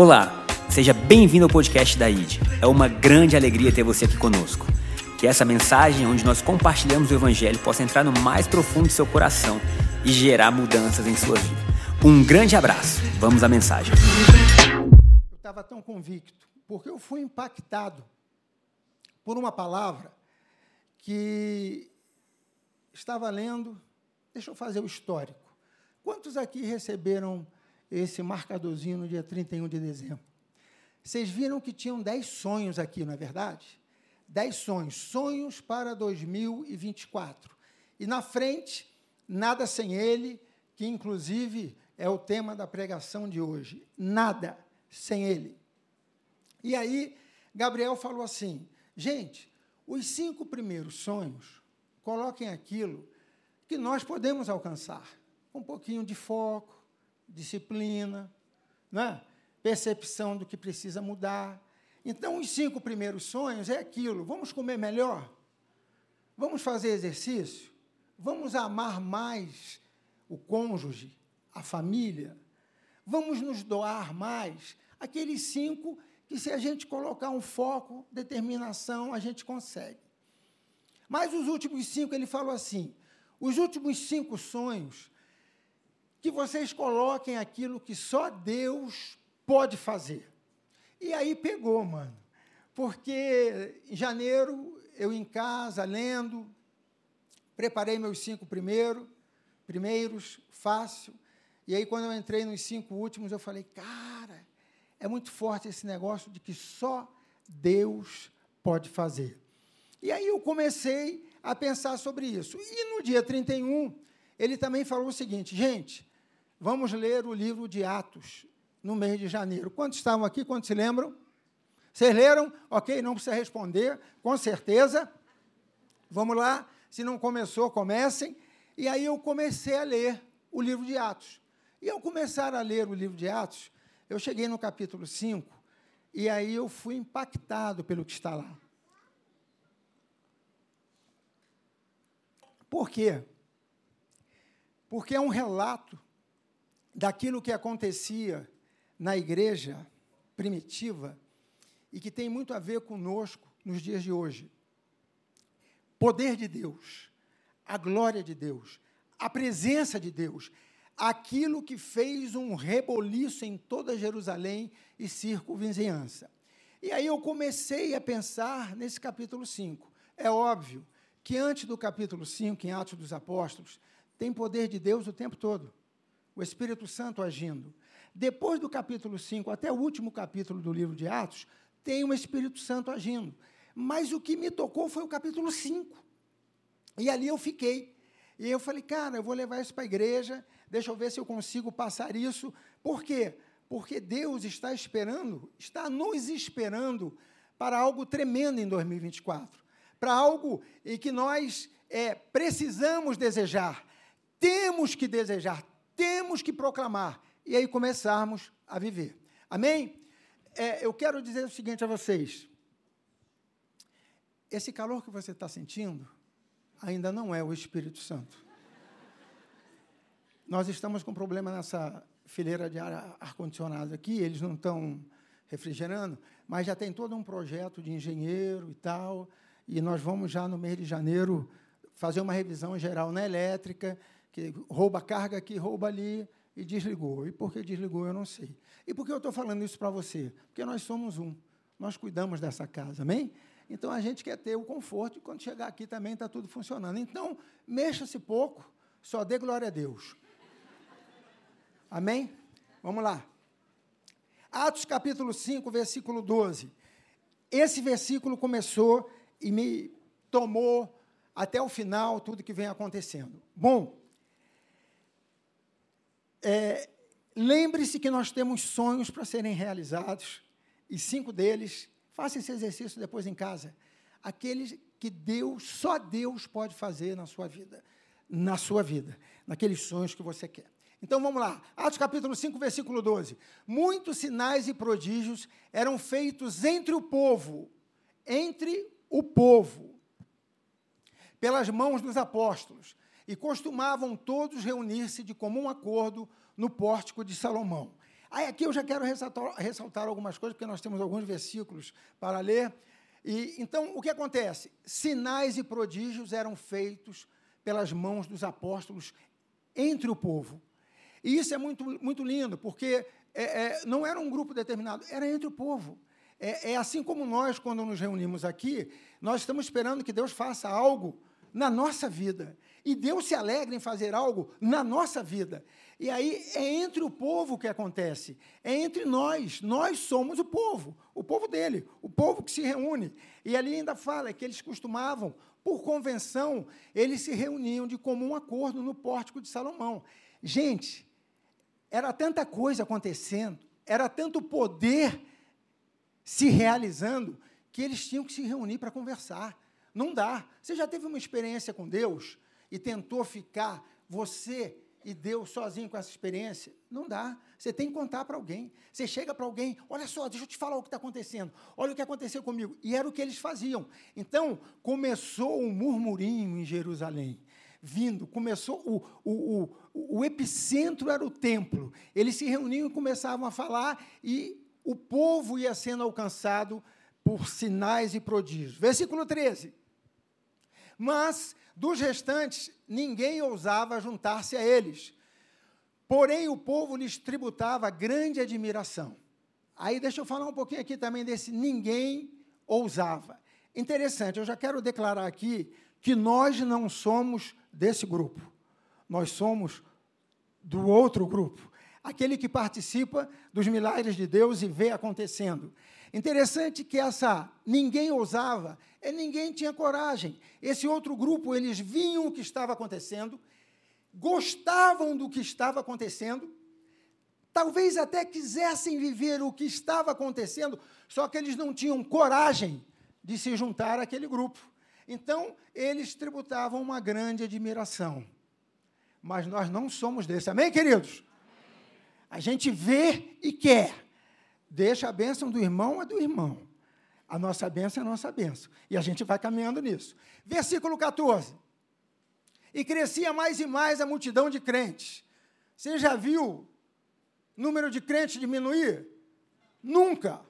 Olá, seja bem-vindo ao podcast da ID. É uma grande alegria ter você aqui conosco. Que essa mensagem, onde nós compartilhamos o Evangelho, possa entrar no mais profundo do seu coração e gerar mudanças em sua vida. Um grande abraço. Vamos à mensagem. Eu estava tão convicto, porque eu fui impactado por uma palavra que estava lendo. Deixa eu fazer o histórico. Quantos aqui receberam esse marcadorzinho no dia 31 de dezembro? Vocês viram que tinham 10 sonhos aqui, não é verdade? 10 sonhos, sonhos para 2024. E na frente, nada sem ele, que inclusive é o tema da pregação de hoje. Nada sem ele. E aí, Gabriel falou assim: gente, os cinco primeiros sonhos, coloquem aquilo que nós podemos alcançar. Um pouquinho de foco, disciplina, né? percepção do que precisa mudar. Então, os cinco primeiros sonhos é aquilo: vamos comer melhor, vamos fazer exercício, vamos amar mais o cônjuge, a família, vamos nos doar mais. Aqueles cinco que, se a gente colocar um foco, determinação, a gente consegue. Mas os últimos cinco, ele falou assim: os últimos cinco sonhos que vocês coloquem aquilo que só Deus pode fazer. E aí pegou, mano. Porque em janeiro, eu em casa, lendo, preparei meus cinco primeiro, primeiros, fácil. E aí, quando eu entrei nos cinco últimos, eu falei, cara, é muito forte esse negócio de que só Deus pode fazer. E aí eu comecei a pensar sobre isso. E no dia 31, ele também falou o seguinte, gente, vamos ler o livro de Atos no mês de janeiro. Quantos estavam aqui? Quantos se lembram? Vocês leram? Ok, não precisa responder, com certeza. Vamos lá, se não começou, comecem. E aí eu comecei a ler o livro de Atos. E ao começar a ler o livro de Atos, eu cheguei no capítulo 5, e aí eu fui impactado pelo que está lá. Por quê? Porque é um relato daquilo que acontecia na igreja primitiva e que tem muito a ver conosco nos dias de hoje. Poder de Deus, a glória de Deus, a presença de Deus, aquilo que fez um reboliço em toda Jerusalém e circunvizinhança. E aí eu comecei a pensar nesse capítulo 5. É óbvio que antes do capítulo 5, em Atos dos Apóstolos, tem poder de Deus o tempo todo o Espírito Santo agindo. Depois do capítulo 5 até o último capítulo do livro de Atos, tem o Espírito Santo agindo. Mas o que me tocou foi o capítulo 5. E ali eu fiquei. E eu falei, cara, eu vou levar isso para a igreja, deixa eu ver se eu consigo passar isso. Por quê? Porque Deus está esperando, está nos esperando para algo tremendo em 2024. Para algo em que nós é, precisamos desejar, temos que desejar, temos que proclamar e aí começarmos a viver. Amém? É, eu quero dizer o seguinte a vocês: esse calor que você está sentindo ainda não é o Espírito Santo. Nós estamos com problema nessa fileira de ar, ar-condicionado aqui, eles não estão refrigerando, mas já tem todo um projeto de engenheiro e tal, e nós vamos já no mês de janeiro fazer uma revisão geral na elétrica que rouba carga aqui, rouba ali, e desligou. E por que desligou, eu não sei. E por que eu estou falando isso para você? Porque nós somos um. Nós cuidamos dessa casa, amém? Então a gente quer ter o conforto e quando chegar aqui também está tudo funcionando. Então, mexa-se pouco, só dê glória a Deus. Amém? Vamos lá. Atos capítulo 5, versículo 12. Esse versículo começou e me tomou até o final tudo que vem acontecendo. Bom, é, Lembre-se que nós temos sonhos para serem realizados, e cinco deles, faça esse exercício depois em casa, aqueles que Deus, só Deus pode fazer na sua vida, na sua vida, naqueles sonhos que você quer. Então vamos lá, Atos capítulo 5, versículo 12. Muitos sinais e prodígios eram feitos entre o povo, entre o povo, pelas mãos dos apóstolos e costumavam todos reunir-se de comum acordo no pórtico de Salomão. Aí aqui eu já quero ressaltar, algumas coisas, porque nós temos alguns versículos para ler. E, então, o que acontece? Sinais e prodígios eram feitos pelas mãos dos apóstolos entre o povo. E isso é muito, muito lindo, porque é, é, não era um grupo determinado, era entre o povo. É, é, assim como nós, quando nos reunimos aqui, nós estamos esperando que Deus faça algo na nossa vida. E Deus se alegra em fazer algo na nossa vida. E aí é entre o povo que acontece, é entre nós. Nós somos o povo, o povo dele, o povo que se reúne. E ali ainda fala que eles costumavam, por convenção, eles se reuniam de comum acordo no pórtico de Salomão. Gente, era tanta coisa acontecendo, era tanto poder se realizando, que eles tinham que se reunir para conversar. Não dá. Você já teve uma experiência com Deus e tentou ficar você e Deus sozinho com essa experiência? Não dá. Você tem que contar para alguém. Você chega para alguém, olha só, deixa eu te falar o que está acontecendo. Olha o que aconteceu comigo. E era o que eles faziam. Então, começou um murmurinho em Jerusalém. Vindo, começou, o, o, o, o epicentro era o templo. Eles se reuniam e começavam a falar, e o povo ia sendo alcançado por sinais e prodígios. Versículo 13. Mas dos restantes, ninguém ousava juntar-se a eles. Porém, o povo lhes tributava grande admiração. Aí deixa eu falar um pouquinho aqui também desse ninguém ousava. Interessante, eu já quero declarar aqui que nós não somos desse grupo. Nós somos do outro grupo, aquele que participa dos milagres de Deus e vê acontecendo. Interessante que essa ninguém ousava, é ninguém tinha coragem. Esse outro grupo, eles viam o que estava acontecendo, gostavam do que estava acontecendo, talvez até quisessem viver o que estava acontecendo, só que eles não tinham coragem de se juntar àquele grupo. Então, eles tributavam uma grande admiração. Mas nós não somos desse. Amém, queridos? A gente vê e quer. Deixa a bênção do irmão é do irmão. A nossa bênção é a nossa bênção. E a gente vai caminhando nisso. Versículo 14. E crescia mais e mais a multidão de crentes. Você já viu o número de crentes diminuir? Nunca.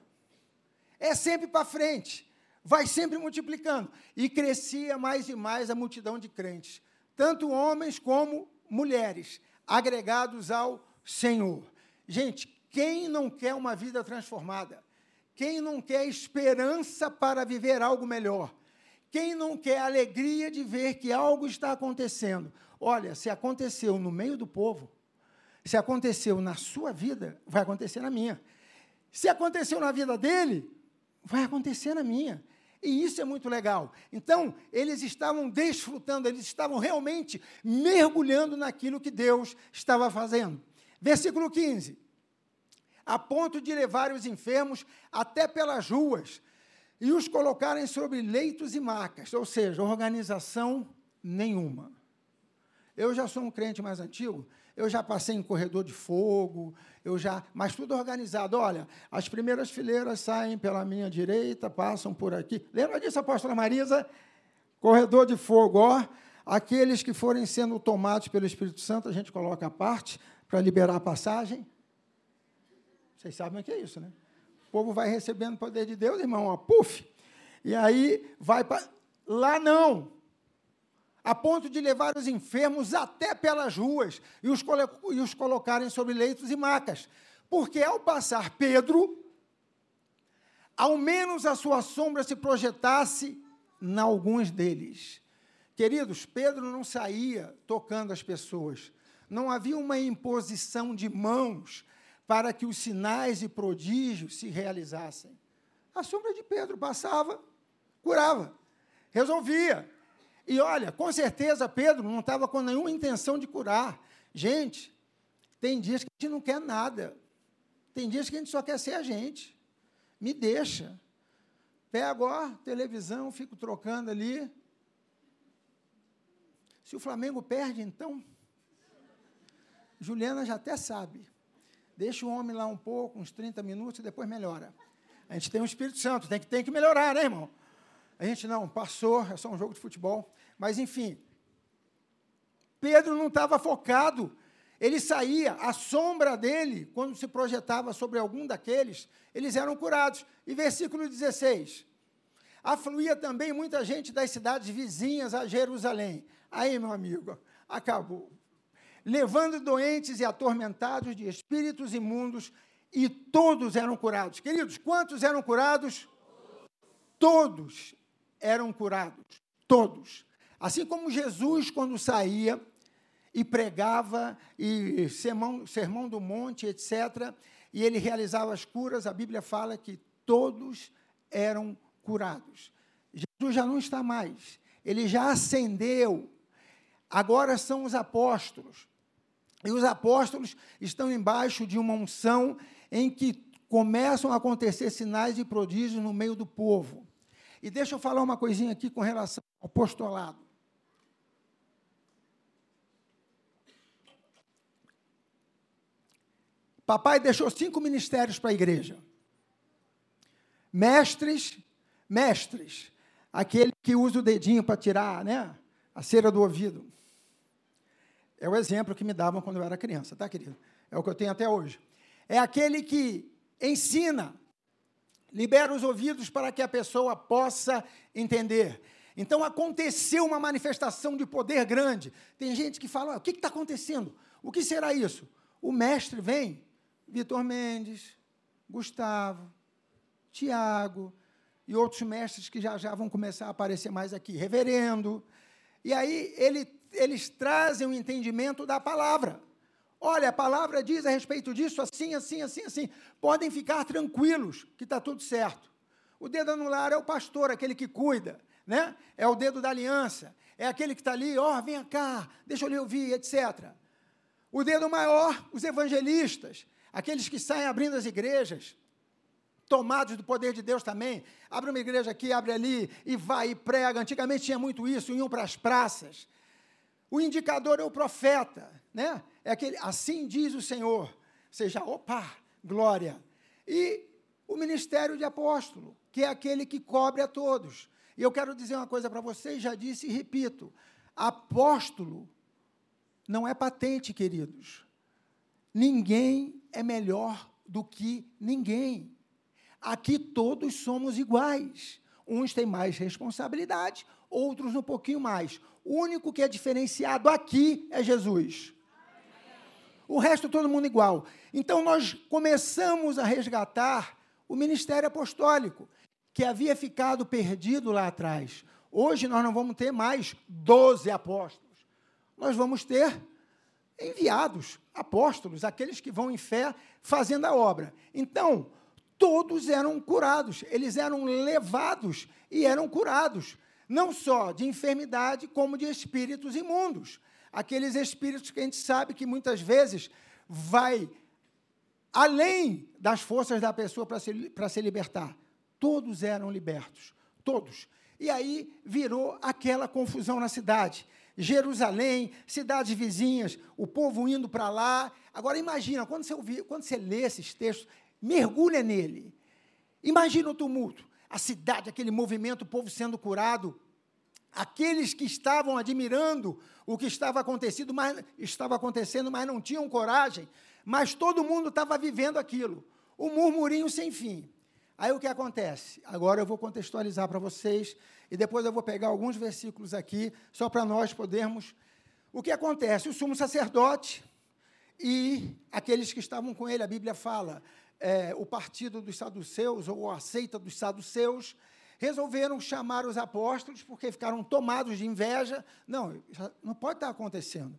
É sempre para frente. Vai sempre multiplicando. E crescia mais e mais a multidão de crentes. Tanto homens como mulheres, agregados ao Senhor. Gente, quem não quer uma vida transformada? Quem não quer esperança para viver algo melhor? Quem não quer alegria de ver que algo está acontecendo? Olha, se aconteceu no meio do povo, se aconteceu na sua vida, vai acontecer na minha. Se aconteceu na vida dele, vai acontecer na minha. E isso é muito legal. Então, eles estavam desfrutando, eles estavam realmente mergulhando naquilo que Deus estava fazendo. Versículo 15 a ponto de levar os enfermos até pelas ruas e os colocarem sobre leitos e macas, ou seja, organização nenhuma. Eu já sou um crente mais antigo, eu já passei em corredor de fogo, eu já, mas tudo organizado. Olha, as primeiras fileiras saem pela minha direita, passam por aqui. Lembra disso, apóstola Marisa? Corredor de fogo, ó. Aqueles que forem sendo tomados pelo Espírito Santo, a gente coloca a parte para liberar a passagem. Vocês sabem o que é isso, né? O povo vai recebendo o poder de Deus, irmão, ó, puf! E aí vai para. Lá não! A ponto de levar os enfermos até pelas ruas e os, e os colocarem sobre leitos e macas. Porque ao passar Pedro, ao menos a sua sombra se projetasse em alguns deles. Queridos, Pedro não saía tocando as pessoas. Não havia uma imposição de mãos para que os sinais e prodígios se realizassem. A sombra de Pedro passava, curava, resolvia. E olha, com certeza Pedro não estava com nenhuma intenção de curar. Gente, tem dias que a gente não quer nada. Tem dias que a gente só quer ser a gente. Me deixa. Pego a televisão, fico trocando ali. Se o Flamengo perde, então. Juliana já até sabe. Deixa o homem lá um pouco, uns 30 minutos, e depois melhora. A gente tem um Espírito Santo, tem que, tem que melhorar, né, irmão? A gente não, passou, é só um jogo de futebol. Mas, enfim, Pedro não estava focado Ele saía, a sombra dele, quando se projetava sobre algum daqueles, eles eram curados. E versículo 16: Afluía também muita gente das cidades vizinhas a Jerusalém. Aí, meu amigo, acabou. Levando doentes e atormentados de espíritos imundos, e todos eram curados. Queridos, quantos eram curados? Todos eram curados. Todos. Assim como Jesus, quando saía e pregava, e sermão, sermão do monte, etc., e ele realizava as curas, a Bíblia fala que todos eram curados. Jesus já não está mais, ele já ascendeu. Agora são os apóstolos. E os apóstolos estão embaixo de uma unção em que começam a acontecer sinais e prodígios no meio do povo. E deixa eu falar uma coisinha aqui com relação ao apostolado. Papai deixou cinco ministérios para a igreja. Mestres, mestres, aquele que usa o dedinho para tirar né, a cera do ouvido. É o exemplo que me davam quando eu era criança, tá, querido? É o que eu tenho até hoje. É aquele que ensina, libera os ouvidos para que a pessoa possa entender. Então aconteceu uma manifestação de poder grande. Tem gente que fala: o que está acontecendo? O que será isso? O mestre vem, Vitor Mendes, Gustavo, Tiago e outros mestres que já já vão começar a aparecer mais aqui, reverendo. E aí ele, eles trazem o entendimento da palavra. Olha, a palavra diz a respeito disso assim, assim, assim, assim. Podem ficar tranquilos que está tudo certo. O dedo anular é o pastor, aquele que cuida, né? É o dedo da aliança, é aquele que está ali, ó, oh, vem cá, deixa eu lhe ouvir, etc. O dedo maior, os evangelistas, aqueles que saem abrindo as igrejas, tomados do poder de Deus também. Abre uma igreja aqui, abre ali e vai e prega. Antigamente tinha muito isso, iam para as praças. O indicador é o profeta, né? É aquele, assim diz o Senhor. Ou seja, opa, glória. E o ministério de apóstolo, que é aquele que cobre a todos. E eu quero dizer uma coisa para vocês, já disse e repito: apóstolo não é patente, queridos. Ninguém é melhor do que ninguém. Aqui todos somos iguais. Uns têm mais responsabilidade, outros um pouquinho mais. O único que é diferenciado aqui é Jesus. O resto todo mundo igual. Então nós começamos a resgatar o ministério apostólico, que havia ficado perdido lá atrás. Hoje nós não vamos ter mais 12 apóstolos. Nós vamos ter enviados, apóstolos, aqueles que vão em fé fazendo a obra. Então, todos eram curados, eles eram levados e eram curados não só de enfermidade, como de espíritos imundos. Aqueles espíritos que a gente sabe que muitas vezes vai além das forças da pessoa para se, se libertar. Todos eram libertos, todos. E aí virou aquela confusão na cidade. Jerusalém, cidades vizinhas, o povo indo para lá. Agora imagina, quando você, ouvir, quando você lê esses textos, mergulha nele. Imagina o tumulto a cidade, aquele movimento, o povo sendo curado. Aqueles que estavam admirando o que estava acontecendo, mas, estava acontecendo, mas não tinham coragem, mas todo mundo estava vivendo aquilo. O murmurinho sem fim. Aí o que acontece? Agora eu vou contextualizar para vocês e depois eu vou pegar alguns versículos aqui, só para nós podermos. O que acontece? O sumo sacerdote e aqueles que estavam com ele, a Bíblia fala, é, o partido dos saduceus, ou a seita dos saduceus, resolveram chamar os apóstolos porque ficaram tomados de inveja. Não, não pode estar acontecendo.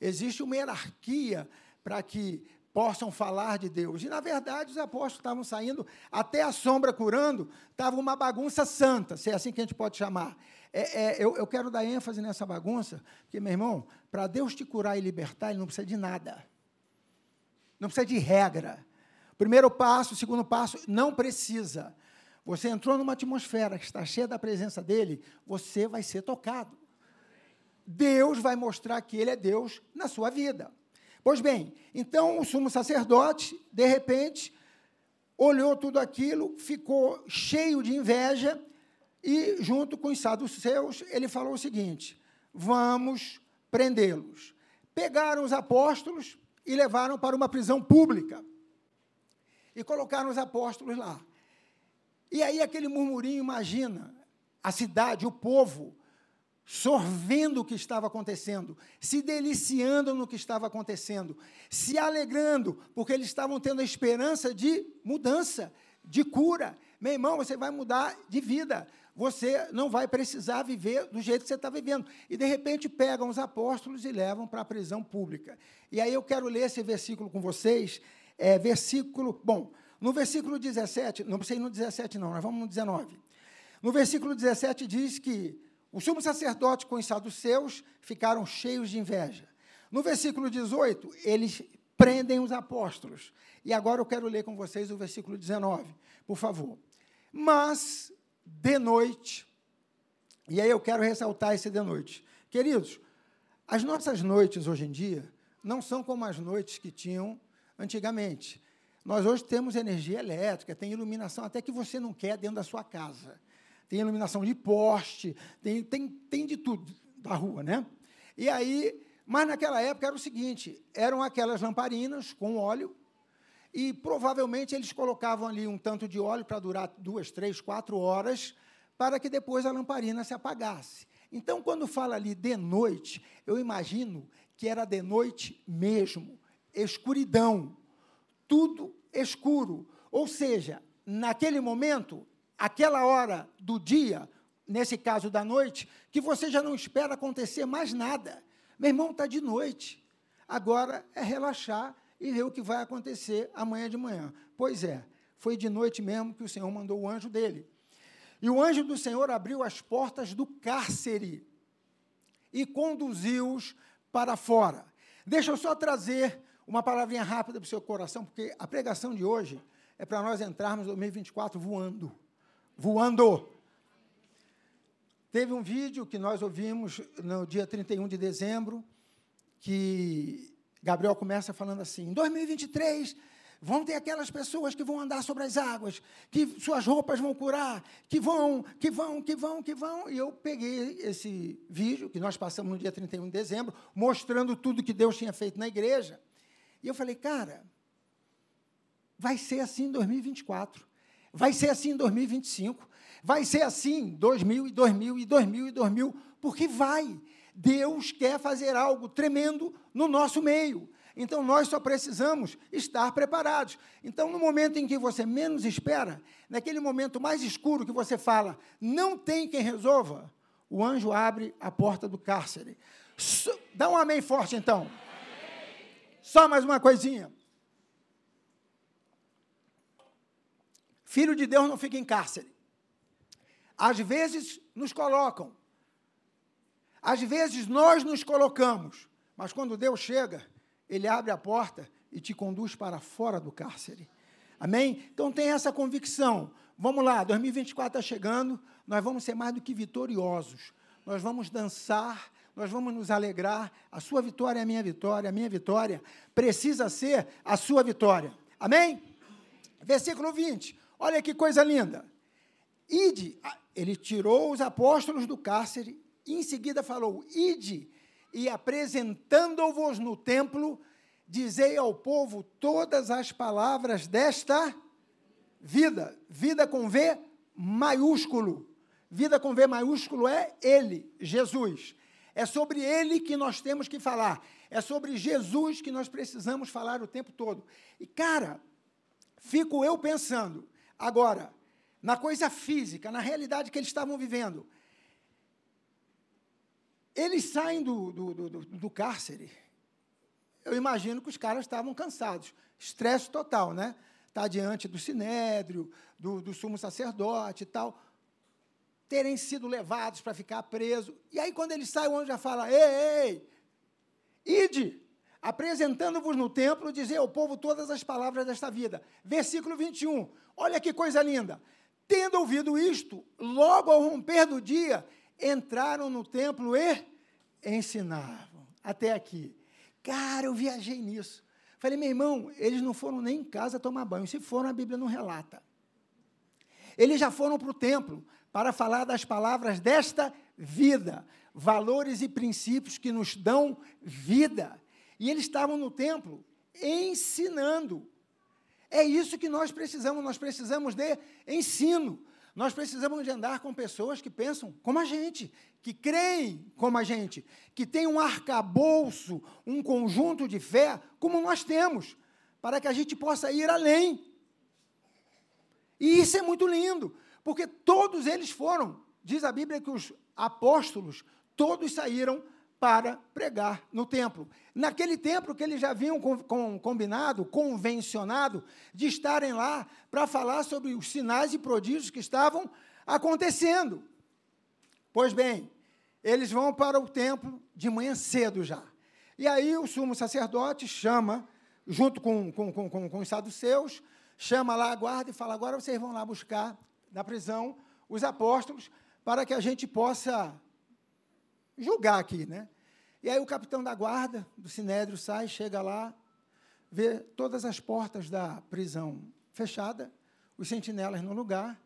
Existe uma hierarquia para que possam falar de Deus. E, na verdade, os apóstolos estavam saindo, até a sombra curando, estava uma bagunça santa, se é assim que a gente pode chamar. É, é, eu, eu quero dar ênfase nessa bagunça, porque, meu irmão, para Deus te curar e libertar, Ele não precisa de nada. Não precisa de regra. Primeiro passo, segundo passo, não precisa. Você entrou numa atmosfera que está cheia da presença dele, você vai ser tocado. Deus vai mostrar que ele é Deus na sua vida. Pois bem, então o sumo sacerdote, de repente, olhou tudo aquilo, ficou cheio de inveja e, junto com os saduceus, ele falou o seguinte: vamos prendê-los. pegaram os apóstolos e levaram para uma prisão pública. E colocaram os apóstolos lá. E aí aquele murmurinho, imagina, a cidade, o povo, sorvendo o que estava acontecendo, se deliciando no que estava acontecendo, se alegrando, porque eles estavam tendo a esperança de mudança, de cura. Meu irmão, você vai mudar de vida. Você não vai precisar viver do jeito que você está vivendo. E, de repente, pegam os apóstolos e levam para a prisão pública. E aí eu quero ler esse versículo com vocês. É, versículo. Bom, no versículo 17, não precisa ir no 17, não, nós vamos no 19. No versículo 17 diz que o sumo sacerdote com os saduceus ficaram cheios de inveja. No versículo 18, eles prendem os apóstolos. E agora eu quero ler com vocês o versículo 19, por favor. Mas, de noite, e aí eu quero ressaltar esse de noite. Queridos, as nossas noites hoje em dia não são como as noites que tinham antigamente. Nós hoje temos energia elétrica, tem iluminação até que você não quer dentro da sua casa tem iluminação de poste, tem, tem, tem de tudo da rua, né? E aí, mas naquela época era o seguinte: eram aquelas lamparinas com óleo, e provavelmente eles colocavam ali um tanto de óleo para durar duas, três, quatro horas, para que depois a lamparina se apagasse. Então, quando fala ali de noite, eu imagino que era de noite mesmo, escuridão, tudo escuro. Ou seja, naquele momento, aquela hora do dia, nesse caso da noite, que você já não espera acontecer mais nada. Meu irmão, está de noite. Agora é relaxar e ver o que vai acontecer amanhã de manhã. Pois é, foi de noite mesmo que o Senhor mandou o anjo dele. E o anjo do Senhor abriu as portas do cárcere e conduziu-os para fora. Deixa eu só trazer uma palavrinha rápida para o seu coração, porque a pregação de hoje é para nós entrarmos em 2024 voando voando. Teve um vídeo que nós ouvimos no dia 31 de dezembro, que Gabriel começa falando assim: em 2023 vão ter aquelas pessoas que vão andar sobre as águas, que suas roupas vão curar, que vão, que vão, que vão, que vão. E eu peguei esse vídeo que nós passamos no dia 31 de dezembro, mostrando tudo que Deus tinha feito na igreja. E eu falei, cara, vai ser assim em 2024. Vai ser assim em 2025. Vai ser assim em 2000 e 2000 e 2000 e 2000, porque vai. Deus quer fazer algo tremendo no nosso meio. Então nós só precisamos estar preparados. Então, no momento em que você menos espera, naquele momento mais escuro que você fala, não tem quem resolva, o anjo abre a porta do cárcere. Dá um amém forte então. Só mais uma coisinha. Filho de Deus não fica em cárcere. Às vezes nos colocam. Às vezes nós nos colocamos. Mas quando Deus chega, Ele abre a porta e te conduz para fora do cárcere. Amém? Então tem essa convicção. Vamos lá, 2024 está chegando, nós vamos ser mais do que vitoriosos. Nós vamos dançar, nós vamos nos alegrar. A sua vitória é a minha vitória, a minha vitória precisa ser a sua vitória. Amém? Versículo 20. Olha que coisa linda. Ide, ele tirou os apóstolos do cárcere, e em seguida falou: Ide, e apresentando-vos no templo, dizei ao povo todas as palavras desta vida. Vida com V maiúsculo. Vida com V maiúsculo é Ele, Jesus. É sobre Ele que nós temos que falar. É sobre Jesus que nós precisamos falar o tempo todo. E, cara, fico eu pensando, Agora, na coisa física, na realidade que eles estavam vivendo, eles saem do, do, do, do cárcere. Eu imagino que os caras estavam cansados, estresse total, né? Está diante do sinédrio, do, do sumo sacerdote e tal, terem sido levados para ficar presos. E aí, quando eles saem, o anjo já fala: Ei, ei, ide, apresentando-vos no templo, dizer ao povo todas as palavras desta vida. Versículo 21. Olha que coisa linda. Tendo ouvido isto, logo ao romper do dia, entraram no templo e ensinavam. Até aqui. Cara, eu viajei nisso. Falei, meu irmão, eles não foram nem em casa tomar banho. Se foram, a Bíblia não relata. Eles já foram para o templo para falar das palavras desta vida. valores e princípios que nos dão vida. E eles estavam no templo ensinando. É isso que nós precisamos, nós precisamos de ensino. Nós precisamos de andar com pessoas que pensam como a gente, que creem como a gente, que têm um arcabouço, um conjunto de fé como nós temos, para que a gente possa ir além. E isso é muito lindo, porque todos eles foram, diz a Bíblia que os apóstolos, todos saíram para pregar no templo. Naquele templo que eles já haviam com, com, combinado, convencionado, de estarem lá para falar sobre os sinais e prodígios que estavam acontecendo. Pois bem, eles vão para o templo de manhã cedo já. E aí o sumo sacerdote chama, junto com, com, com, com, os saduceus, chama lá a guarda e fala: agora vocês vão lá buscar na prisão os apóstolos para que a gente possa julgar aqui, né? E aí o capitão da guarda do Sinédrio sai, chega lá, vê todas as portas da prisão fechada, os sentinelas no lugar,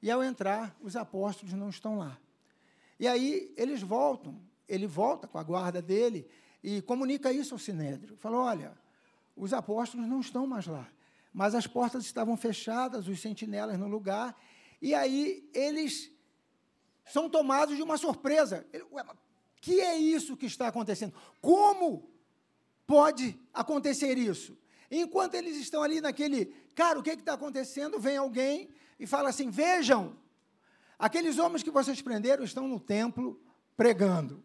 e ao entrar, os apóstolos não estão lá. E aí eles voltam, ele volta com a guarda dele e comunica isso ao Sinédrio. Fala: olha, os apóstolos não estão mais lá, mas as portas estavam fechadas, os sentinelas no lugar, e aí eles são tomados de uma surpresa. Ele, Ué, que é isso que está acontecendo? Como pode acontecer isso? Enquanto eles estão ali naquele, cara, o que está acontecendo? Vem alguém e fala assim: vejam, aqueles homens que vocês prenderam estão no templo pregando.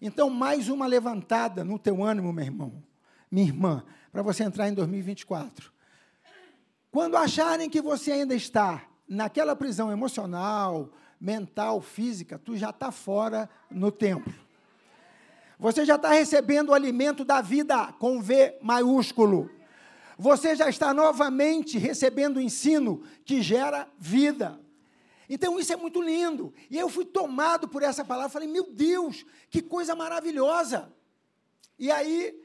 Então, mais uma levantada no teu ânimo, meu irmão, minha irmã, para você entrar em 2024. Quando acharem que você ainda está naquela prisão emocional, mental, física, tu já está fora no templo. Você já está recebendo o alimento da vida com V maiúsculo. Você já está novamente recebendo o ensino que gera vida. Então isso é muito lindo. E eu fui tomado por essa palavra, falei: "Meu Deus, que coisa maravilhosa!" E aí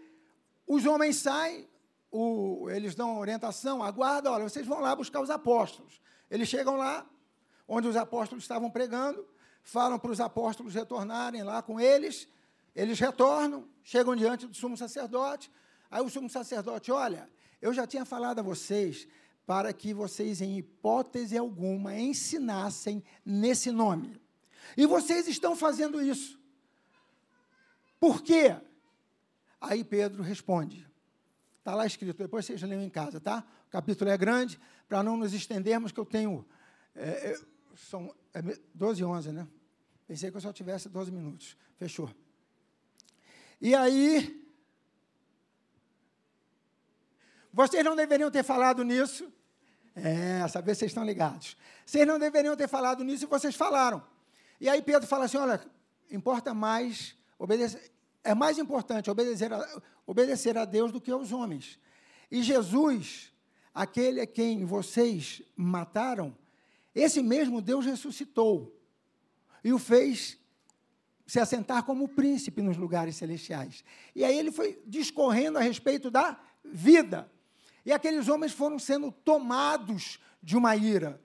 os homens saem, o, eles dão orientação, aguarda, olha, vocês vão lá buscar os apóstolos. Eles chegam lá, onde os apóstolos estavam pregando, falam para os apóstolos retornarem lá com eles, eles retornam, chegam diante do sumo sacerdote, aí o sumo sacerdote, olha, eu já tinha falado a vocês para que vocês, em hipótese alguma, ensinassem nesse nome. E vocês estão fazendo isso. Por quê? Aí Pedro responde. Está lá escrito, depois vocês leiam em casa, tá? Capítulo é grande, para não nos estendermos, que eu tenho. É, são é 12 e 11, né? Pensei que eu só tivesse 12 minutos. Fechou. E aí. Vocês não deveriam ter falado nisso. É, saber se vocês estão ligados. Vocês não deveriam ter falado nisso e vocês falaram. E aí Pedro fala assim: olha, importa mais obedecer. É mais importante obedecer a, obedecer a Deus do que aos homens. E Jesus, aquele a quem vocês mataram, esse mesmo Deus ressuscitou e o fez se assentar como príncipe nos lugares celestiais. E aí ele foi discorrendo a respeito da vida. E aqueles homens foram sendo tomados de uma ira.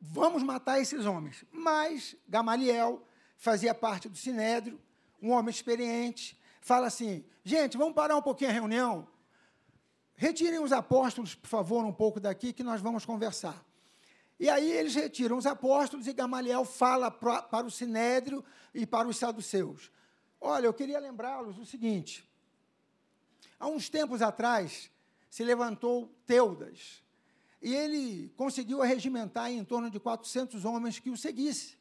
Vamos matar esses homens. Mas Gamaliel fazia parte do sinédrio, um homem experiente, fala assim: gente, vamos parar um pouquinho a reunião. Retirem os apóstolos, por favor, um pouco daqui, que nós vamos conversar. E aí eles retiram os apóstolos e Gamaliel fala pra, para o sinédrio e para os saduceus. Olha, eu queria lembrá-los o seguinte: há uns tempos atrás se levantou Teudas e ele conseguiu arregimentar em torno de 400 homens que o seguissem.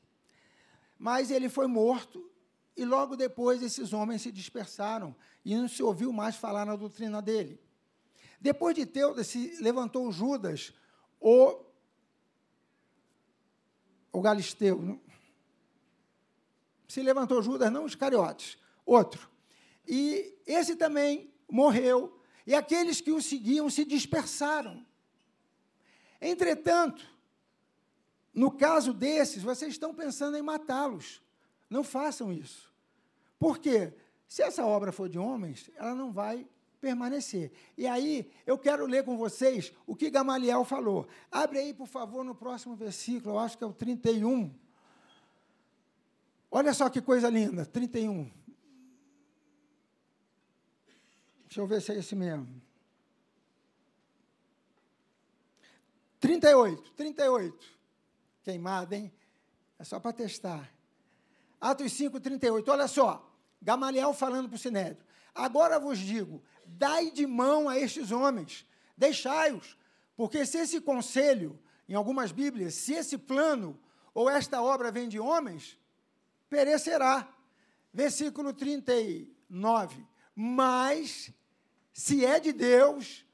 Mas ele foi morto e logo depois esses homens se dispersaram e não se ouviu mais falar na doutrina dele. Depois de Teudas se levantou Judas, o o Galisteu. Se levantou Judas, não os cariotes, outro. E esse também morreu, e aqueles que o seguiam se dispersaram. Entretanto, no caso desses, vocês estão pensando em matá-los. Não façam isso. Por quê? Se essa obra for de homens, ela não vai permanecer. E aí, eu quero ler com vocês o que Gamaliel falou. Abre aí, por favor, no próximo versículo, eu acho que é o 31. Olha só que coisa linda, 31. Deixa eu ver se é esse mesmo. 38, 38. Queimado, hein? É só para testar. Atos 5, 38. Olha só. Gamaliel falando para o Sinédrio. Agora vos digo: dai de mão a estes homens, deixai-os, porque se esse conselho, em algumas Bíblias, se esse plano ou esta obra vem de homens, perecerá. Versículo 39. Mas se é de Deus,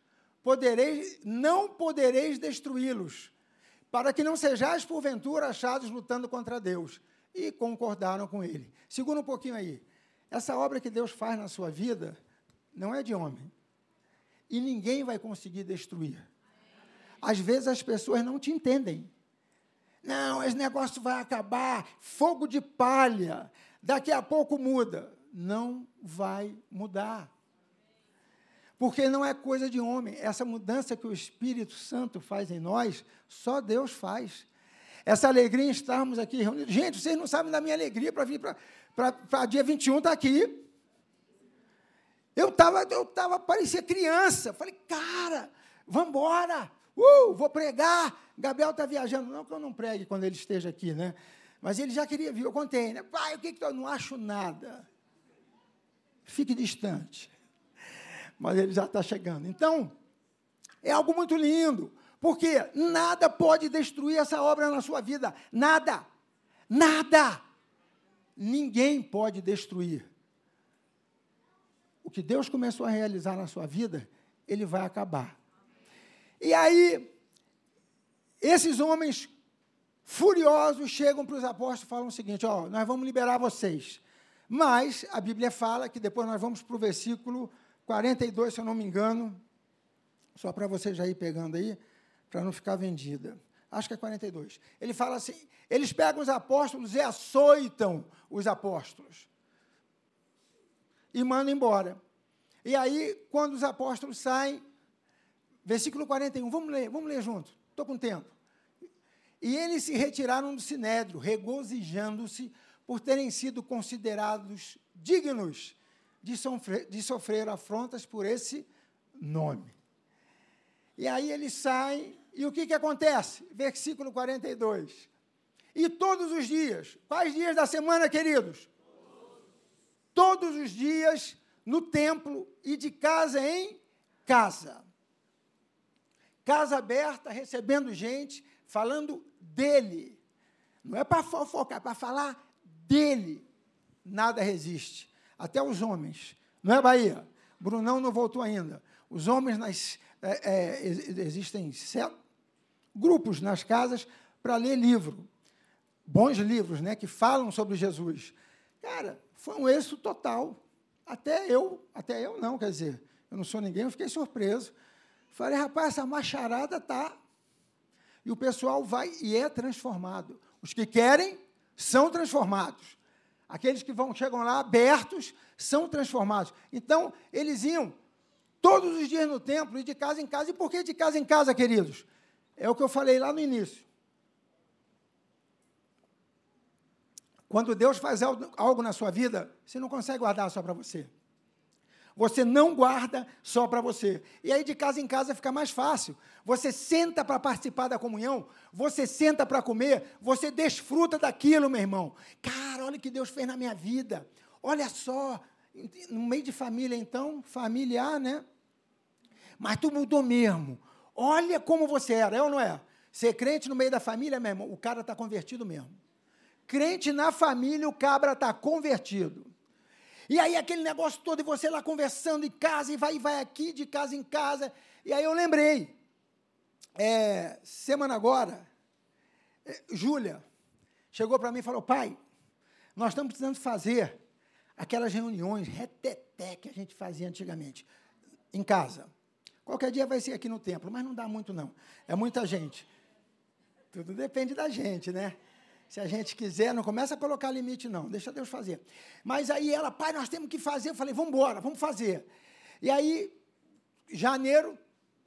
podereis, não podereis destruí-los, para que não sejais porventura achados lutando contra Deus. E concordaram com ele. Segura um pouquinho aí. Essa obra que Deus faz na sua vida não é de homem. E ninguém vai conseguir destruir. Às vezes as pessoas não te entendem. Não, esse negócio vai acabar, fogo de palha, daqui a pouco muda. Não vai mudar. Porque não é coisa de homem. Essa mudança que o Espírito Santo faz em nós, só Deus faz. Essa alegria em estarmos aqui reunidos. Gente, vocês não sabem da minha alegria para vir para dia 21 estar tá aqui. Eu estava, eu tava, parecia criança. Falei, cara, vamos embora. Uh, vou pregar. Gabriel está viajando. Não que eu não pregue quando ele esteja aqui, né? Mas ele já queria vir. Eu contei, né? Pai, o que que eu não acho nada? Fique distante mas ele já está chegando. Então, é algo muito lindo, porque nada pode destruir essa obra na sua vida. Nada. Nada. Ninguém pode destruir. Que Deus começou a realizar na sua vida, ele vai acabar. E aí, esses homens furiosos chegam para os apóstolos e falam o seguinte: ó, nós vamos liberar vocês. Mas a Bíblia fala que depois nós vamos para o versículo 42, se eu não me engano, só para você já ir pegando aí, para não ficar vendida. Acho que é 42. Ele fala assim: eles pegam os apóstolos e açoitam os apóstolos. E mandam embora. E aí, quando os apóstolos saem, versículo 41, vamos ler, vamos ler junto, estou com tempo. E eles se retiraram do sinédrio, regozijando-se por terem sido considerados dignos de sofrer, de sofrer afrontas por esse nome. E aí eles saem, e o que, que acontece? Versículo 42. E todos os dias, quais dias da semana, queridos? Todos os dias no templo e de casa em casa. Casa aberta, recebendo gente, falando dele. Não é para fofocar, é para falar dele. Nada resiste até os homens. Não é, Bahia? Brunão não voltou ainda. Os homens, nas, é, é, existem sete grupos nas casas para ler livro. Bons livros, né, que falam sobre Jesus. Cara, foi um êxito total. Até eu, até eu não, quer dizer, eu não sou ninguém, eu fiquei surpreso. Falei, rapaz, essa macharada tá. E o pessoal vai e é transformado. Os que querem são transformados. Aqueles que vão chegam lá abertos são transformados. Então, eles iam todos os dias no templo e de casa em casa. E por que de casa em casa, queridos? É o que eu falei lá no início. Quando Deus faz algo na sua vida, você não consegue guardar só para você. Você não guarda só para você. E aí, de casa em casa, fica mais fácil. Você senta para participar da comunhão, você senta para comer, você desfruta daquilo, meu irmão. Cara, olha o que Deus fez na minha vida. Olha só. No meio de família, então, familiar, né? Mas tu mudou mesmo. Olha como você era, é ou não é? Ser crente no meio da família, meu irmão, o cara está convertido mesmo. Crente na família, o cabra está convertido. E aí aquele negócio todo, e você lá conversando em casa, e vai e vai aqui, de casa em casa. E aí eu lembrei, é, semana agora, é, Júlia chegou para mim e falou, pai, nós estamos precisando fazer aquelas reuniões reteté que a gente fazia antigamente, em casa. Qualquer dia vai ser aqui no templo, mas não dá muito não. É muita gente. Tudo depende da gente, né? Se a gente quiser, não começa a colocar limite, não. Deixa Deus fazer. Mas aí ela, pai, nós temos que fazer. Eu falei, vamos embora, vamos fazer. E aí, janeiro,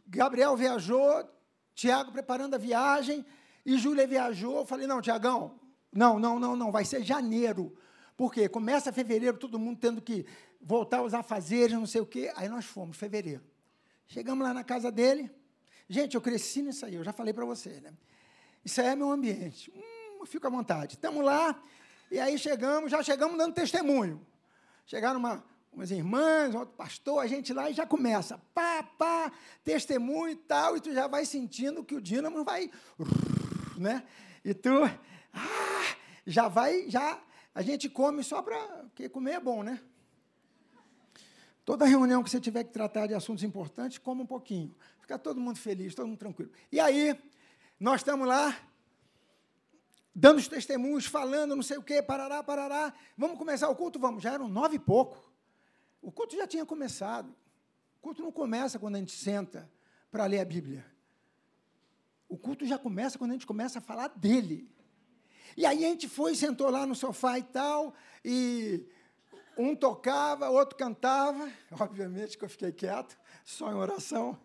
Gabriel viajou, Tiago preparando a viagem, e Júlia viajou. Eu falei, não, Tiagão, não, não, não, não, vai ser janeiro. Porque começa fevereiro, todo mundo tendo que voltar aos afazeres, não sei o quê. Aí nós fomos, fevereiro. Chegamos lá na casa dele. Gente, eu cresci nisso aí, eu já falei para você, né? Isso aí é meu ambiente. Fica à vontade. Estamos lá, e aí chegamos, já chegamos dando testemunho. Chegaram uma, umas irmãs, outro pastor, a gente lá e já começa, pá, pá, testemunho e tal, e tu já vai sentindo que o dínamo vai, né? E tu, ah, já vai, já, a gente come só para, porque comer é bom, né? Toda reunião que você tiver que tratar de assuntos importantes, coma um pouquinho. Fica todo mundo feliz, todo mundo tranquilo. E aí, nós estamos lá, dando os testemunhos, falando não sei o quê, parará, parará. Vamos começar o culto? Vamos. Já eram nove e pouco. O culto já tinha começado. O culto não começa quando a gente senta para ler a Bíblia. O culto já começa quando a gente começa a falar dele. E aí a gente foi, sentou lá no sofá e tal, e um tocava, outro cantava. Obviamente que eu fiquei quieto, só em oração,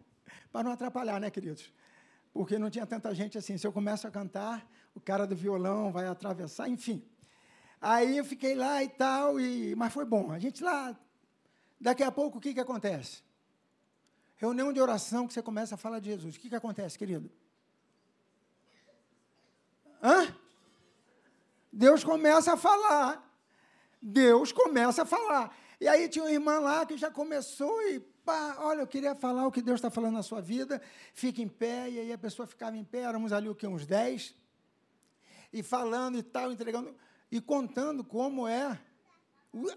para não atrapalhar, né, queridos? Porque não tinha tanta gente assim. Se eu começo a cantar, o cara do violão vai atravessar, enfim. Aí eu fiquei lá e tal, e, mas foi bom. A gente lá, daqui a pouco, o que, que acontece? Reunião de oração que você começa a falar de Jesus. O que, que acontece, querido? Hã? Deus começa a falar. Deus começa a falar. E aí tinha uma irmã lá que já começou e, pá, olha, eu queria falar o que Deus está falando na sua vida, fica em pé, e aí a pessoa ficava em pé, éramos ali o que, uns dez e falando e tal, entregando e contando como é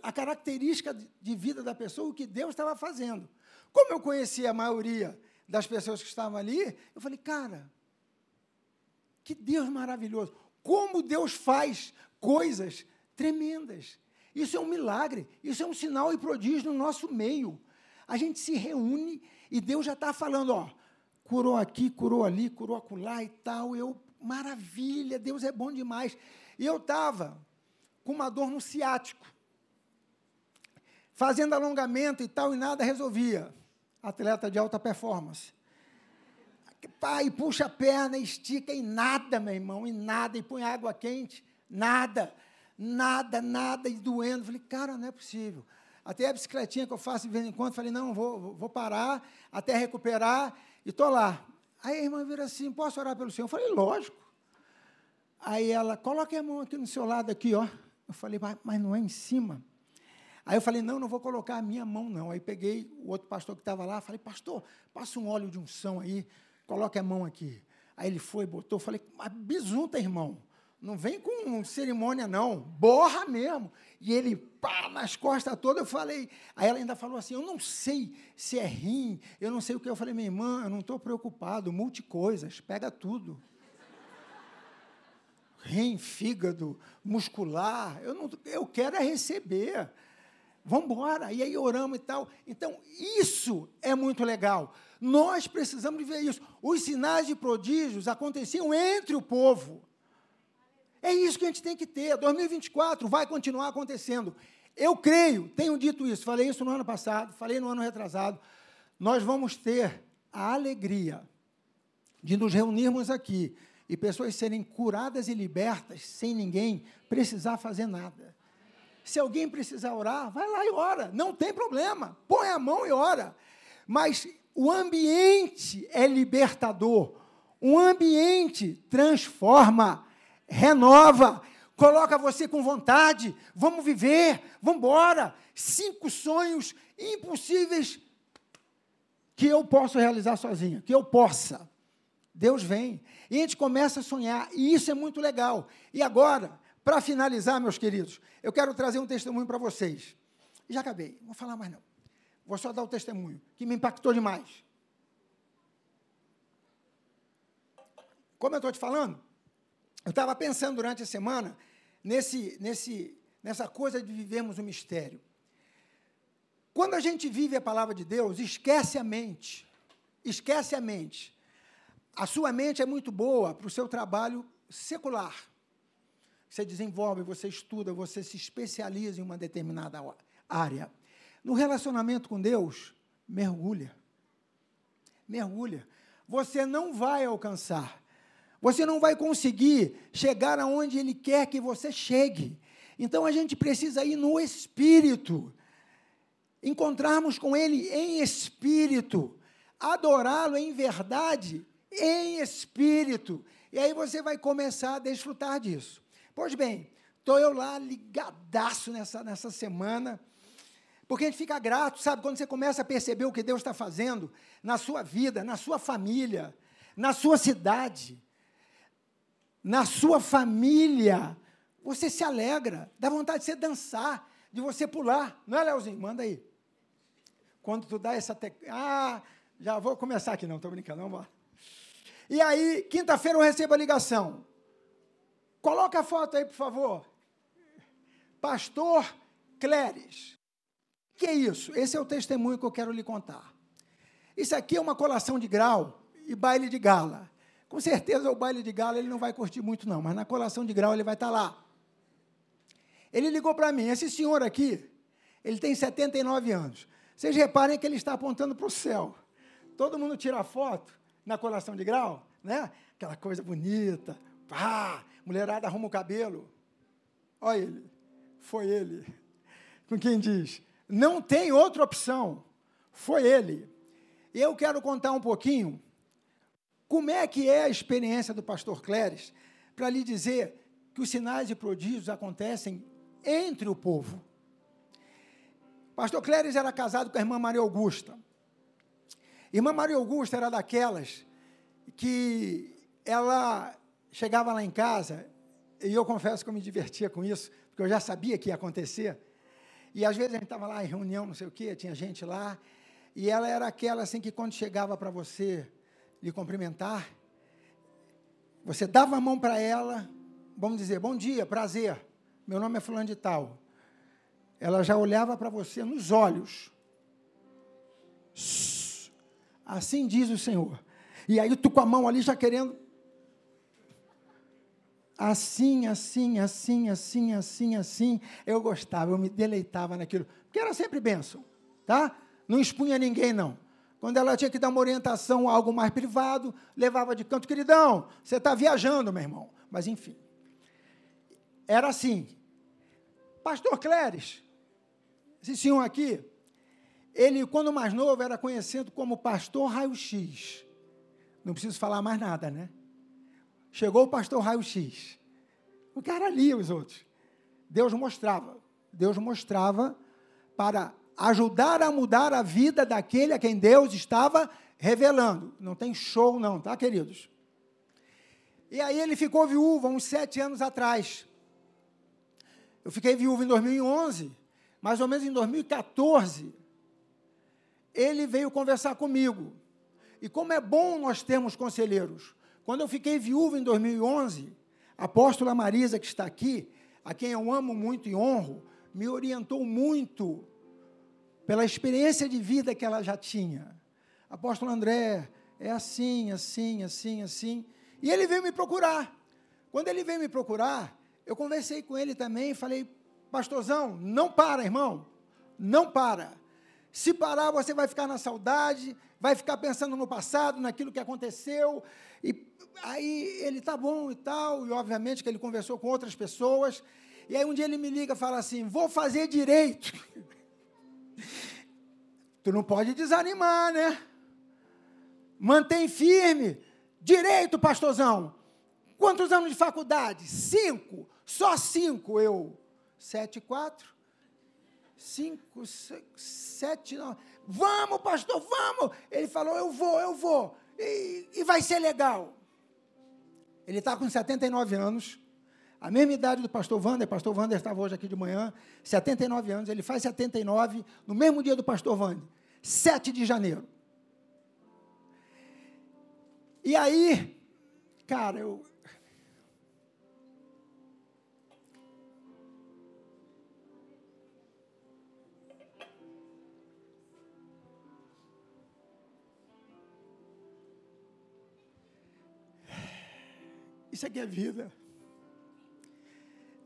a característica de vida da pessoa, o que Deus estava fazendo. Como eu conhecia a maioria das pessoas que estavam ali, eu falei, cara, que Deus maravilhoso. Como Deus faz coisas tremendas. Isso é um milagre, isso é um sinal e prodígio no nosso meio. A gente se reúne e Deus já está falando, ó, curou aqui, curou ali, curou acolá e tal. Eu maravilha, Deus é bom demais. E eu estava com uma dor no ciático, fazendo alongamento e tal, e nada resolvia. Atleta de alta performance. Pai, puxa a perna, estica e nada, meu irmão, e nada, e põe água quente, nada, nada, nada, e doendo. Falei, cara, não é possível. Até a bicicletinha que eu faço de vez em quando, falei, não, vou, vou parar até recuperar, e estou lá. Aí a irmã vira assim, posso orar pelo Senhor? Eu falei, lógico. Aí ela, coloque a mão aqui no seu lado, aqui, ó. Eu falei, mas não é em cima? Aí eu falei, não, não vou colocar a minha mão, não. Aí peguei o outro pastor que estava lá, falei, pastor, passa um óleo de unção aí, coloque a mão aqui. Aí ele foi, botou, falei, mas bisunta, irmão. Não vem com cerimônia, não. Borra mesmo. E ele, pá, nas costas todas, eu falei. Aí ela ainda falou assim: Eu não sei se é rim, eu não sei o que. Eu falei, minha irmã, eu não estou preocupado, multicoisas, pega tudo. Rim, fígado, muscular, eu, não, eu quero é receber. Vamos embora. E aí oramos e tal. Então, isso é muito legal. Nós precisamos de ver isso. Os sinais de prodígios aconteciam entre o povo. É isso que a gente tem que ter. 2024 vai continuar acontecendo. Eu creio, tenho dito isso, falei isso no ano passado, falei no ano retrasado. Nós vamos ter a alegria de nos reunirmos aqui e pessoas serem curadas e libertas sem ninguém precisar fazer nada. Se alguém precisar orar, vai lá e ora, não tem problema, põe a mão e ora. Mas o ambiente é libertador, o ambiente transforma renova, coloca você com vontade. Vamos viver, vamos embora. Cinco sonhos impossíveis que eu posso realizar sozinho, que eu possa. Deus vem. E a gente começa a sonhar, e isso é muito legal. E agora, para finalizar, meus queridos, eu quero trazer um testemunho para vocês. Já acabei, não vou falar mais não. Vou só dar o testemunho, que me impactou demais. Como eu estou te falando, eu estava pensando durante a semana nesse, nesse, nessa coisa de vivermos o mistério. Quando a gente vive a palavra de Deus, esquece a mente. Esquece a mente. A sua mente é muito boa para o seu trabalho secular. Você desenvolve, você estuda, você se especializa em uma determinada área. No relacionamento com Deus, mergulha. Mergulha. Você não vai alcançar você não vai conseguir chegar aonde Ele quer que você chegue. Então a gente precisa ir no espírito, encontrarmos com Ele em espírito, adorá-lo em verdade, em espírito. E aí você vai começar a desfrutar disso. Pois bem, estou eu lá ligadaço nessa, nessa semana, porque a gente fica grato, sabe? Quando você começa a perceber o que Deus está fazendo na sua vida, na sua família, na sua cidade, na sua família, você se alegra, dá vontade de você dançar, de você pular. Não é, Leozinho? Manda aí. Quando tu dá essa. Te... Ah, já vou começar aqui, não, estou brincando, vamos lá. E aí, quinta-feira eu recebo a ligação. Coloca a foto aí, por favor. Pastor Cléris. Que é isso? Esse é o testemunho que eu quero lhe contar. Isso aqui é uma colação de grau e baile de gala. Com certeza o baile de gala ele não vai curtir muito, não, mas na colação de grau ele vai estar lá. Ele ligou para mim, esse senhor aqui, ele tem 79 anos. Vocês reparem que ele está apontando para o céu. Todo mundo tira foto na colação de grau, né? Aquela coisa bonita, pá, mulherada arruma o cabelo. Olha ele, foi ele. Com quem diz, não tem outra opção, foi ele. Eu quero contar um pouquinho como é que é a experiência do pastor Cléris para lhe dizer que os sinais e prodígios acontecem entre o povo. Pastor Cléris era casado com a irmã Maria Augusta. Irmã Maria Augusta era daquelas que ela chegava lá em casa, e eu confesso que eu me divertia com isso, porque eu já sabia que ia acontecer. E às vezes a gente estava lá em reunião, não sei o quê, tinha gente lá, e ela era aquela assim que quando chegava para você lhe cumprimentar, você dava a mão para ela, vamos dizer, bom dia, prazer, meu nome é fulano de tal. Ela já olhava para você nos olhos. Assim diz o Senhor. E aí tu com a mão ali já querendo assim, assim, assim, assim, assim, assim. Eu gostava, eu me deleitava naquilo, porque era sempre bênção, tá? Não expunha ninguém, não. Quando ela tinha que dar uma orientação, algo mais privado, levava de canto, queridão, você está viajando, meu irmão. Mas, enfim. Era assim. Pastor Cléris, esse senhor aqui, ele, quando mais novo, era conhecido como Pastor Raio-X. Não preciso falar mais nada, né? Chegou o Pastor Raio-X. O cara lia os outros. Deus mostrava. Deus mostrava para ajudar a mudar a vida daquele a quem Deus estava revelando. Não tem show, não, tá, queridos? E aí ele ficou viúvo uns sete anos atrás. Eu fiquei viúvo em 2011, mais ou menos em 2014. Ele veio conversar comigo. E como é bom nós termos conselheiros. Quando eu fiquei viúvo em 2011, a apóstola Marisa, que está aqui, a quem eu amo muito e honro, me orientou muito pela experiência de vida que ela já tinha. Apóstolo André, é assim, assim, assim, assim. E ele veio me procurar. Quando ele veio me procurar, eu conversei com ele também e falei, pastorzão, não para, irmão, não para. Se parar, você vai ficar na saudade, vai ficar pensando no passado, naquilo que aconteceu. E aí ele tá bom e tal, e obviamente que ele conversou com outras pessoas. E aí um dia ele me liga e fala assim: vou fazer direito. Tu não pode desanimar, né? Mantém firme. Direito, pastorzão. Quantos anos de faculdade? Cinco. Só cinco. Eu, sete, quatro. Cinco, seis, sete, nove. Vamos, pastor, vamos. Ele falou, eu vou, eu vou. E, e vai ser legal. Ele está com 79 anos a mesma idade do pastor Wander, pastor Wander estava hoje aqui de manhã, 79 anos, ele faz 79 no mesmo dia do pastor Wander, 7 de janeiro. E aí, cara, eu. Isso aqui é vida.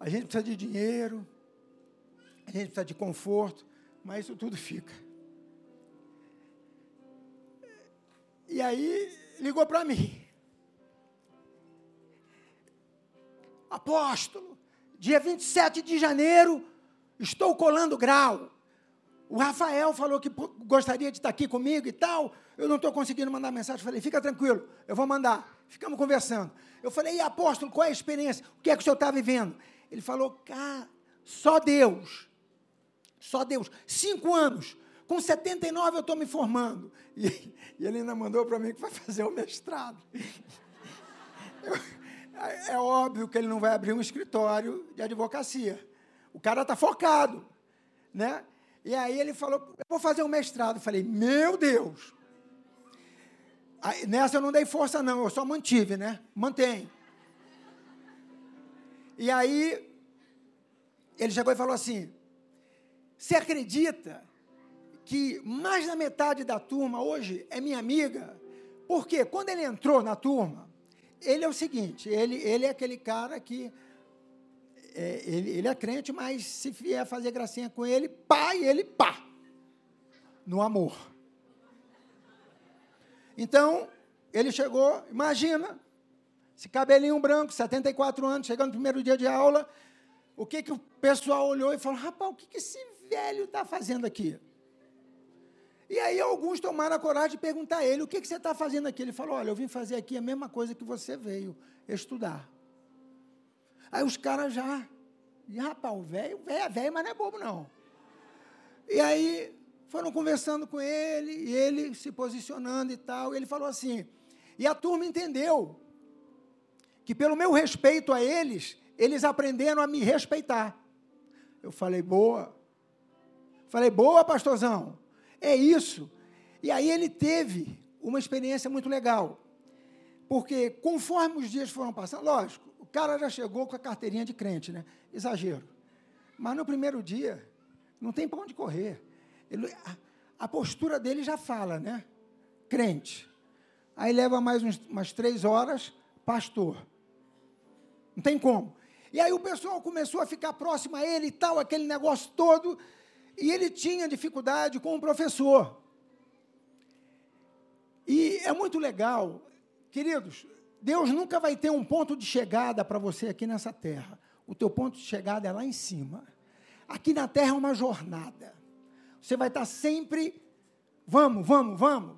A gente precisa de dinheiro, a gente precisa de conforto, mas isso tudo fica. E aí ligou para mim. Apóstolo, dia 27 de janeiro, estou colando grau. O Rafael falou que gostaria de estar aqui comigo e tal. Eu não estou conseguindo mandar mensagem. Falei, fica tranquilo, eu vou mandar. Ficamos conversando. Eu falei, e apóstolo, qual é a experiência? O que é que o senhor está vivendo? Ele falou, cara, só Deus. Só Deus. Cinco anos. Com 79 eu estou me formando. E, e, ele ainda mandou para mim que vai fazer o mestrado. Eu, é óbvio que ele não vai abrir um escritório de advocacia. O cara está focado. Né? E aí ele falou, eu vou fazer um mestrado. Eu falei, meu Deus. Aí, nessa eu não dei força, não, eu só mantive, né? Mantém. E aí ele chegou e falou assim: Você acredita que mais da metade da turma hoje é minha amiga? Porque quando ele entrou na turma, ele é o seguinte: ele, ele é aquele cara que. É, ele, ele é crente, mas se vier fazer gracinha com ele, pá, e ele pá. No amor. Então, ele chegou, imagina, esse cabelinho branco, 74 anos, chegando no primeiro dia de aula, o que, que o pessoal olhou e falou: rapaz, o que, que esse velho está fazendo aqui? E aí alguns tomaram a coragem de perguntar a ele: o que, que você está fazendo aqui? Ele falou: olha, eu vim fazer aqui a mesma coisa que você veio, estudar. Aí os caras já. E, rapaz, o velho, é velho, mas não é bobo, não. E aí foram conversando com ele, e ele se posicionando e tal. E ele falou assim: e a turma entendeu que, pelo meu respeito a eles, eles aprenderam a me respeitar. Eu falei, boa. Falei, boa, pastorzão. É isso. E aí ele teve uma experiência muito legal. Porque conforme os dias foram passando, lógico, o cara já chegou com a carteirinha de crente, né? Exagero. Mas no primeiro dia, não tem para onde correr. Ele, a, a, postura dele já fala, né? Crente. Aí leva mais uns, umas três horas, pastor. Não tem como. E aí o pessoal começou a ficar próximo a ele e tal, aquele negócio todo, e ele tinha dificuldade com o professor. E é muito legal, queridos, Deus nunca vai ter um ponto de chegada para você aqui nessa terra. O teu ponto de chegada é lá em cima. Aqui na terra é uma jornada. Você vai estar sempre, vamos, vamos, vamos.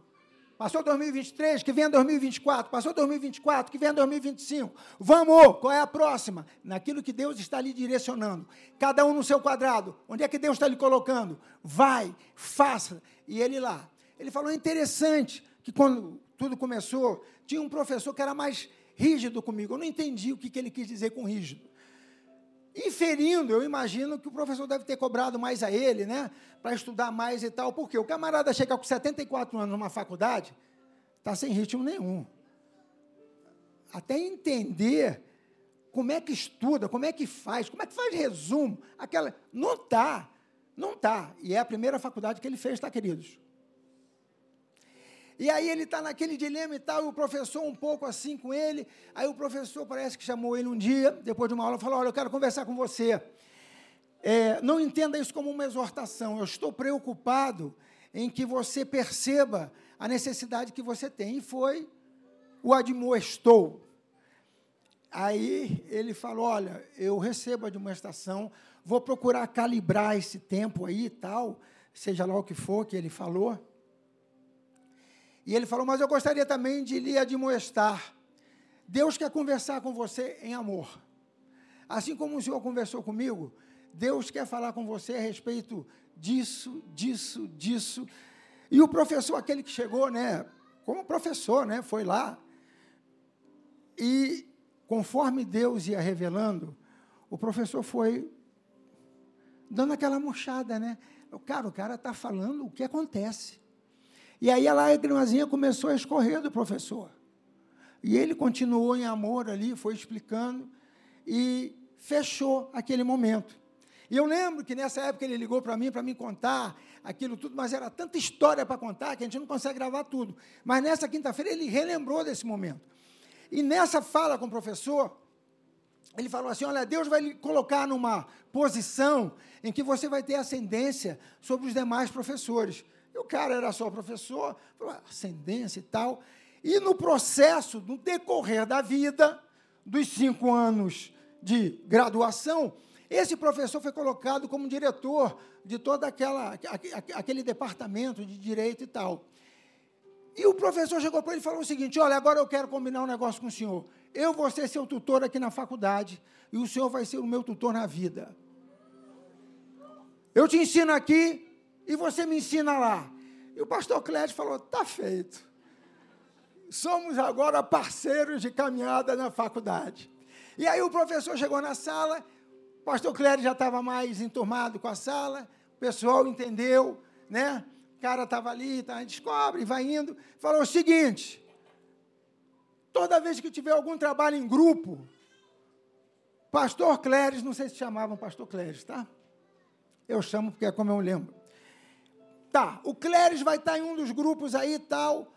Passou 2023, que venha 2024. Passou 2024, que venha 2025. Vamos! Qual é a próxima? Naquilo que Deus está lhe direcionando. Cada um no seu quadrado. Onde é que Deus está lhe colocando? Vai, faça. E ele lá. Ele falou: é interessante que quando tudo começou, tinha um professor que era mais rígido comigo. Eu não entendi o que ele quis dizer com rígido. Inferindo, eu imagino que o professor deve ter cobrado mais a ele, né? Para estudar mais e tal. Porque o camarada chega com 74 anos numa faculdade, está sem ritmo nenhum. Até entender como é que estuda, como é que faz, como é que faz resumo. Aquela. Não está. Não está. E é a primeira faculdade que ele fez, tá, queridos? E aí ele está naquele dilema e tal, e o professor um pouco assim com ele. Aí o professor parece que chamou ele um dia, depois de uma aula, falou: Olha, eu quero conversar com você. É, não entenda isso como uma exortação. Eu estou preocupado em que você perceba a necessidade que você tem. E foi o admoestou. Aí ele falou: Olha, eu recebo a admoestação, vou procurar calibrar esse tempo aí e tal, seja lá o que for que ele falou. E ele falou: Mas eu gostaria também de lhe admoestar. Deus quer conversar com você em amor. Assim como o Senhor conversou comigo, Deus quer falar com você a respeito disso, disso, disso. E o professor, aquele que chegou, né, como professor, né, foi lá. E conforme Deus ia revelando, o professor foi dando aquela murchada, né? Cara, o cara está falando o que acontece. E aí a lágrimazinha começou a escorrer do professor. E ele continuou em amor ali, foi explicando e fechou aquele momento. E eu lembro que nessa época ele ligou para mim para me contar aquilo tudo, mas era tanta história para contar que a gente não consegue gravar tudo. Mas nessa quinta-feira ele relembrou desse momento. E nessa fala com o professor, ele falou assim: Olha, Deus vai lhe colocar numa posição em que você vai ter ascendência sobre os demais professores. E o cara era só professor, ascendência e tal. E no processo, no decorrer da vida, dos cinco anos de graduação, esse professor foi colocado como diretor de todo aquela, aquele departamento de direito e tal. E o professor chegou para ele e falou o seguinte: Olha, agora eu quero combinar um negócio com o senhor. Eu vou ser seu tutor aqui na faculdade e o senhor vai ser o meu tutor na vida. Eu te ensino aqui e você me ensina lá. E o pastor Clédio falou: Está feito. Somos agora parceiros de caminhada na faculdade. E aí o professor chegou na sala, o pastor Clério já estava mais enturmado com a sala, o pessoal entendeu, né? O cara estava ali, tá, descobre, vai indo. Falou o seguinte: toda vez que tiver algum trabalho em grupo, pastor Cléris, não sei se chamavam pastor Cléris, tá? Eu chamo porque é como eu lembro. Tá, o Cléris vai estar em um dos grupos aí e tal.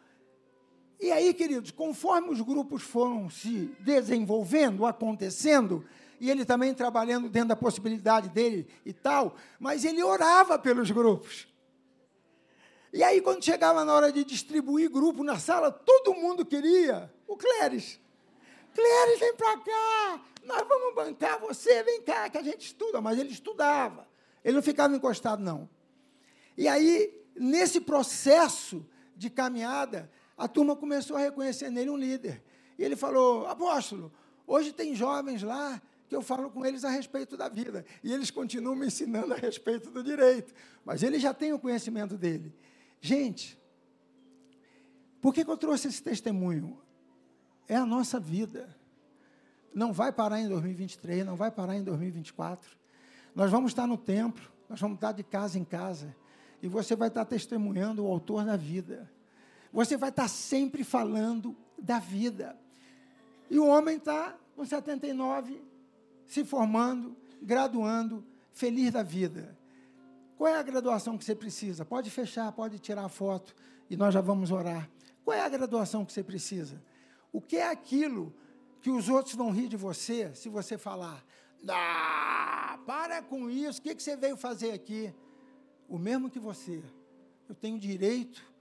E aí, queridos, conforme os grupos foram se desenvolvendo, acontecendo, e ele também trabalhando dentro da possibilidade dele e tal, mas ele orava pelos grupos. E aí, quando chegava na hora de distribuir grupo na sala, todo mundo queria o Cléris. Cléris, vem para cá, nós vamos bancar você, vem cá, que a gente estuda. Mas ele estudava, ele não ficava encostado, não. E aí, nesse processo de caminhada, a turma começou a reconhecer nele um líder. E ele falou: Apóstolo, hoje tem jovens lá que eu falo com eles a respeito da vida. E eles continuam me ensinando a respeito do direito. Mas ele já tem o conhecimento dele. Gente, por que, que eu trouxe esse testemunho? É a nossa vida. Não vai parar em 2023, não vai parar em 2024. Nós vamos estar no templo, nós vamos estar de casa em casa. E você vai estar testemunhando o autor da vida. Você vai estar sempre falando da vida. E o homem está com 79, se formando, graduando, feliz da vida. Qual é a graduação que você precisa? Pode fechar, pode tirar a foto e nós já vamos orar. Qual é a graduação que você precisa? O que é aquilo que os outros vão rir de você se você falar? Ah, para com isso, o que, que você veio fazer aqui? O mesmo que você. Eu tenho direito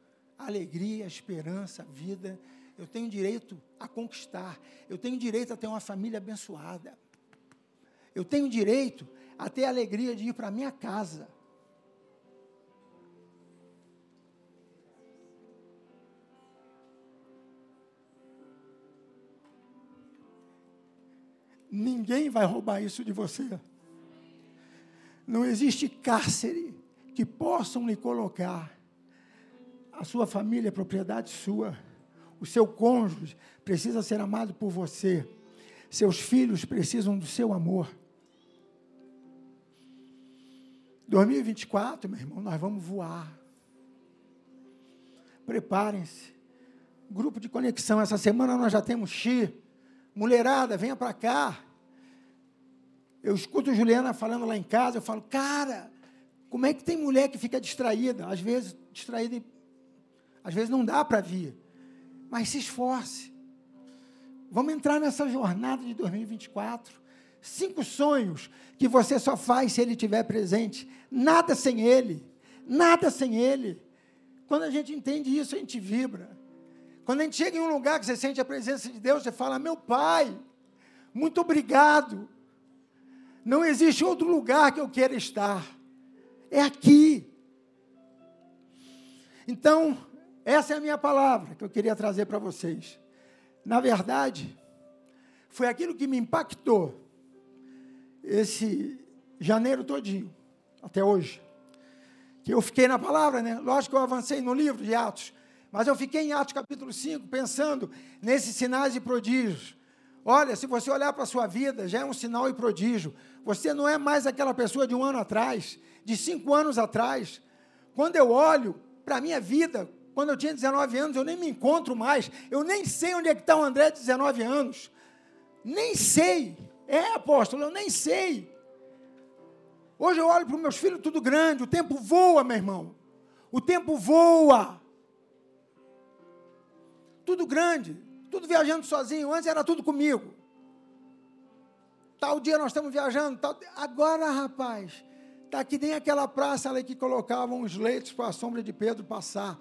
alegria, esperança, vida. Eu tenho direito a conquistar. Eu tenho direito a ter uma família abençoada. Eu tenho direito a ter a alegria de ir para a minha casa. Ninguém vai roubar isso de você. Não existe cárcere que possam lhe colocar a sua família é propriedade sua. O seu cônjuge precisa ser amado por você. Seus filhos precisam do seu amor. 2024, meu irmão, nós vamos voar. Preparem-se. Grupo de conexão. Essa semana nós já temos Xi. Mulherada, venha para cá. Eu escuto Juliana falando lá em casa, eu falo, cara, como é que tem mulher que fica distraída? Às vezes, distraída às vezes não dá para vir, mas se esforce. Vamos entrar nessa jornada de 2024. Cinco sonhos que você só faz se ele estiver presente. Nada sem ele. Nada sem ele. Quando a gente entende isso, a gente vibra. Quando a gente chega em um lugar que você sente a presença de Deus, você fala: Meu Pai, muito obrigado. Não existe outro lugar que eu queira estar. É aqui. Então, essa é a minha palavra que eu queria trazer para vocês. Na verdade, foi aquilo que me impactou esse janeiro todinho, até hoje. Que eu fiquei na palavra, né? Lógico que eu avancei no livro de Atos, mas eu fiquei em Atos capítulo 5, pensando nesses sinais e prodígios. Olha, se você olhar para a sua vida, já é um sinal e prodígio. Você não é mais aquela pessoa de um ano atrás, de cinco anos atrás. Quando eu olho para a minha vida, quando eu tinha 19 anos, eu nem me encontro mais. Eu nem sei onde é que está o André de 19 anos. Nem sei. É, apóstolo, eu nem sei. Hoje eu olho para os meus filhos tudo grande. O tempo voa, meu irmão. O tempo voa. Tudo grande. Tudo viajando sozinho. Antes era tudo comigo. Tal dia nós estamos viajando. Tal... Agora, rapaz, está que nem aquela praça ali que colocavam os leitos para a sombra de Pedro passar.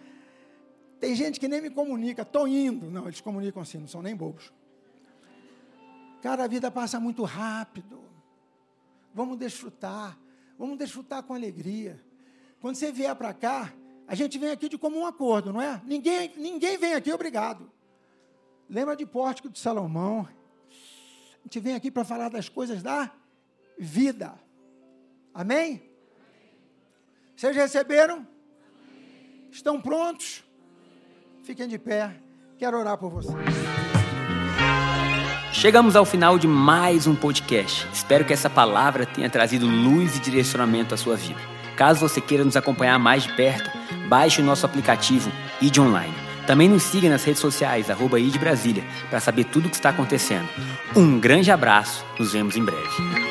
Tem gente que nem me comunica, estou indo. Não, eles comunicam assim, não são nem bobos. Cara, a vida passa muito rápido. Vamos desfrutar. Vamos desfrutar com alegria. Quando você vier para cá, a gente vem aqui de comum acordo, não é? Ninguém, ninguém vem aqui obrigado. Lembra de Pórtico de Salomão? A gente vem aqui para falar das coisas da vida. Amém? Vocês receberam? Estão prontos? Fiquem de pé. Quero orar por vocês. Chegamos ao final de mais um podcast. Espero que essa palavra tenha trazido luz e direcionamento à sua vida. Caso você queira nos acompanhar mais de perto, baixe o nosso aplicativo ID Online. Também nos siga nas redes sociais, arroba Brasília, para saber tudo o que está acontecendo. Um grande abraço, nos vemos em breve.